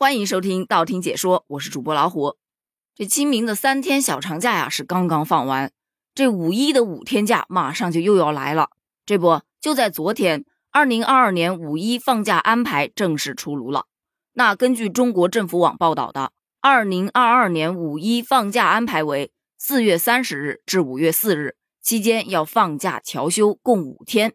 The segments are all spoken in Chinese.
欢迎收听道听解说，我是主播老虎。这清明的三天小长假呀，是刚刚放完，这五一的五天假马上就又要来了。这不就在昨天，二零二二年五一放假安排正式出炉了。那根据中国政府网报道的，二零二二年五一放假安排为四月三十日至五月四日期间要放假调休共五天，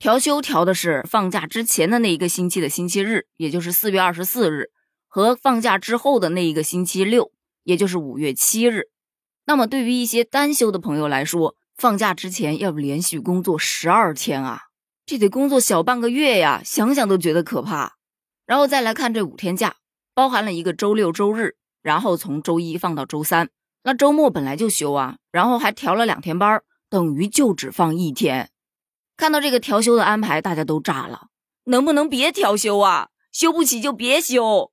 调休调的是放假之前的那一个星期的星期日，也就是四月二十四日。和放假之后的那一个星期六，也就是五月七日。那么对于一些单休的朋友来说，放假之前要连续工作十二天啊，这得工作小半个月呀，想想都觉得可怕。然后再来看这五天假，包含了一个周六周日，然后从周一放到周三。那周末本来就休啊，然后还调了两天班，等于就只放一天。看到这个调休的安排，大家都炸了，能不能别调休啊？休不起就别休。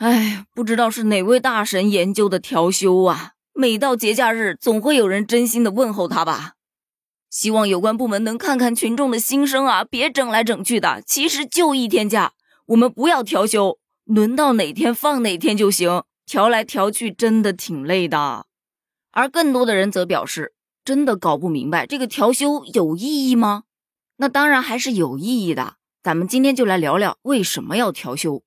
哎，不知道是哪位大神研究的调休啊！每到节假日，总会有人真心的问候他吧。希望有关部门能看看群众的心声啊，别整来整去的。其实就一天假，我们不要调休，轮到哪天放哪天就行。调来调去真的挺累的。而更多的人则表示，真的搞不明白这个调休有意义吗？那当然还是有意义的。咱们今天就来聊聊为什么要调休。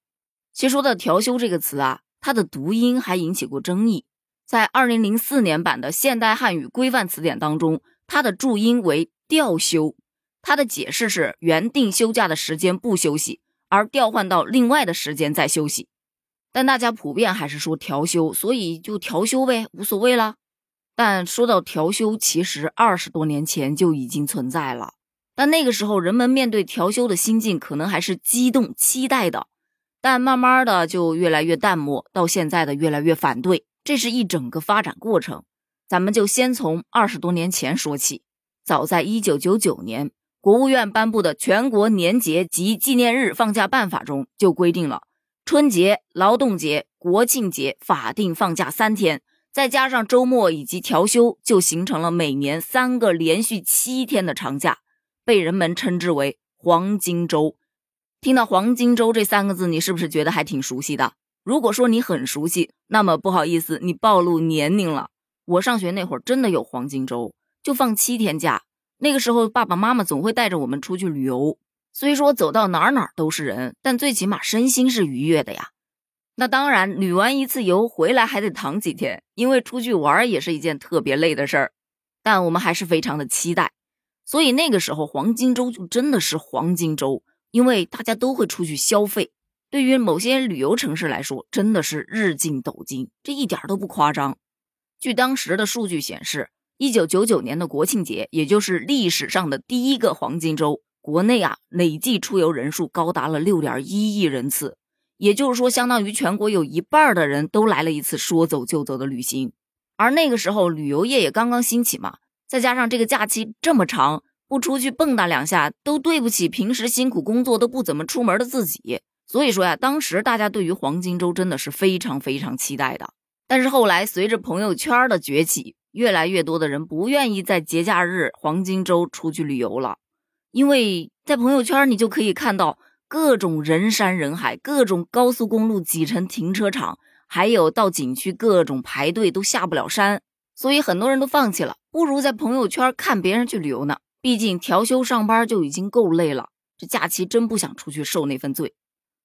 其实说到调休这个词啊，它的读音还引起过争议。在二零零四年版的现代汉语规范词典当中，它的注音为调休。它的解释是原定休假的时间不休息，而调换到另外的时间再休息。但大家普遍还是说调休，所以就调休呗，无所谓了。但说到调休，其实二十多年前就已经存在了。但那个时候人们面对调休的心境，可能还是激动期待的。但慢慢的就越来越淡漠，到现在的越来越反对，这是一整个发展过程。咱们就先从二十多年前说起。早在一九九九年，国务院颁布的《全国年节及纪念日放假办法》中就规定了，春节、劳动节、国庆节法定放假三天，再加上周末以及调休，就形成了每年三个连续七天的长假，被人们称之为“黄金周”。听到“黄金周”这三个字，你是不是觉得还挺熟悉的？如果说你很熟悉，那么不好意思，你暴露年龄了。我上学那会儿真的有黄金周，就放七天假。那个时候爸爸妈妈总会带着我们出去旅游，虽说走到哪儿哪儿都是人，但最起码身心是愉悦的呀。那当然，旅完一次游回来还得躺几天，因为出去玩也是一件特别累的事儿。但我们还是非常的期待，所以那个时候黄金周就真的是黄金周。因为大家都会出去消费，对于某些旅游城市来说，真的是日进斗金，这一点都不夸张。据当时的数据显示，一九九九年的国庆节，也就是历史上的第一个黄金周，国内啊累计出游人数高达了六点一亿人次，也就是说，相当于全国有一半的人都来了一次说走就走的旅行。而那个时候旅游业也刚刚兴起嘛，再加上这个假期这么长。不出去蹦跶两下，都对不起平时辛苦工作都不怎么出门的自己。所以说呀，当时大家对于黄金周真的是非常非常期待的。但是后来随着朋友圈的崛起，越来越多的人不愿意在节假日黄金周出去旅游了，因为在朋友圈你就可以看到各种人山人海，各种高速公路挤成停车场，还有到景区各种排队都下不了山，所以很多人都放弃了，不如在朋友圈看别人去旅游呢。毕竟调休上班就已经够累了，这假期真不想出去受那份罪。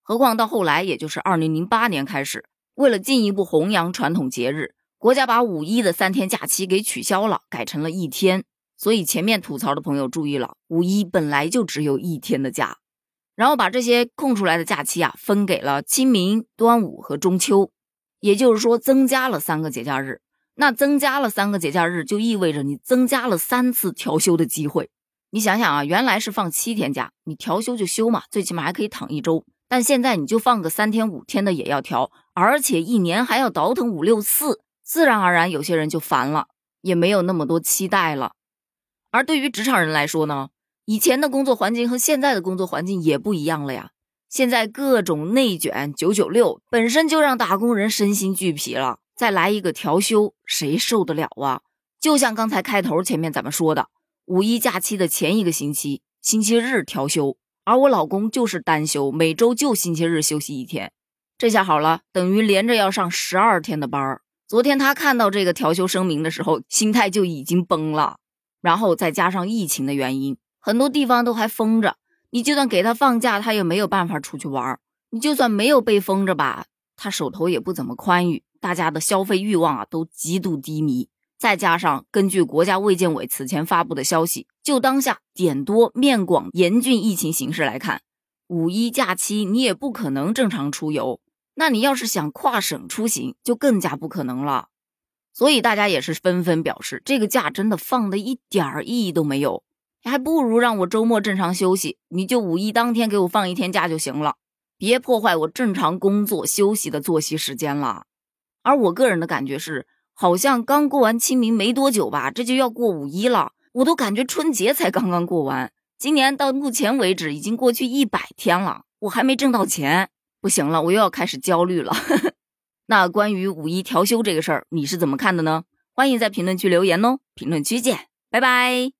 何况到后来，也就是二零零八年开始，为了进一步弘扬传统节日，国家把五一的三天假期给取消了，改成了一天。所以前面吐槽的朋友注意了，五一本来就只有一天的假，然后把这些空出来的假期啊，分给了清明、端午和中秋，也就是说增加了三个节假日。那增加了三个节假日，就意味着你增加了三次调休的机会。你想想啊，原来是放七天假，你调休就休嘛，最起码还可以躺一周。但现在你就放个三天五天的也要调，而且一年还要倒腾五六次，自然而然有些人就烦了，也没有那么多期待了。而对于职场人来说呢，以前的工作环境和现在的工作环境也不一样了呀。现在各种内卷九九六，本身就让打工人身心俱疲了。再来一个调休，谁受得了啊？就像刚才开头前面咱们说的，五一假期的前一个星期，星期日调休，而我老公就是单休，每周就星期日休息一天。这下好了，等于连着要上十二天的班儿。昨天他看到这个调休声明的时候，心态就已经崩了。然后再加上疫情的原因，很多地方都还封着。你就算给他放假，他也没有办法出去玩儿。你就算没有被封着吧，他手头也不怎么宽裕，大家的消费欲望啊都极度低迷。再加上根据国家卫健委此前发布的消息，就当下点多面广严峻疫情形势来看，五一假期你也不可能正常出游。那你要是想跨省出行，就更加不可能了。所以大家也是纷纷表示，这个假真的放的一点儿意义都没有，还不如让我周末正常休息。你就五一当天给我放一天假就行了，别破坏我正常工作休息的作息时间了。而我个人的感觉是，好像刚过完清明没多久吧，这就要过五一了，我都感觉春节才刚刚过完。今年到目前为止已经过去一百天了，我还没挣到钱。不行了，我又要开始焦虑了。那关于五一调休这个事儿，你是怎么看的呢？欢迎在评论区留言哦。评论区见，拜拜。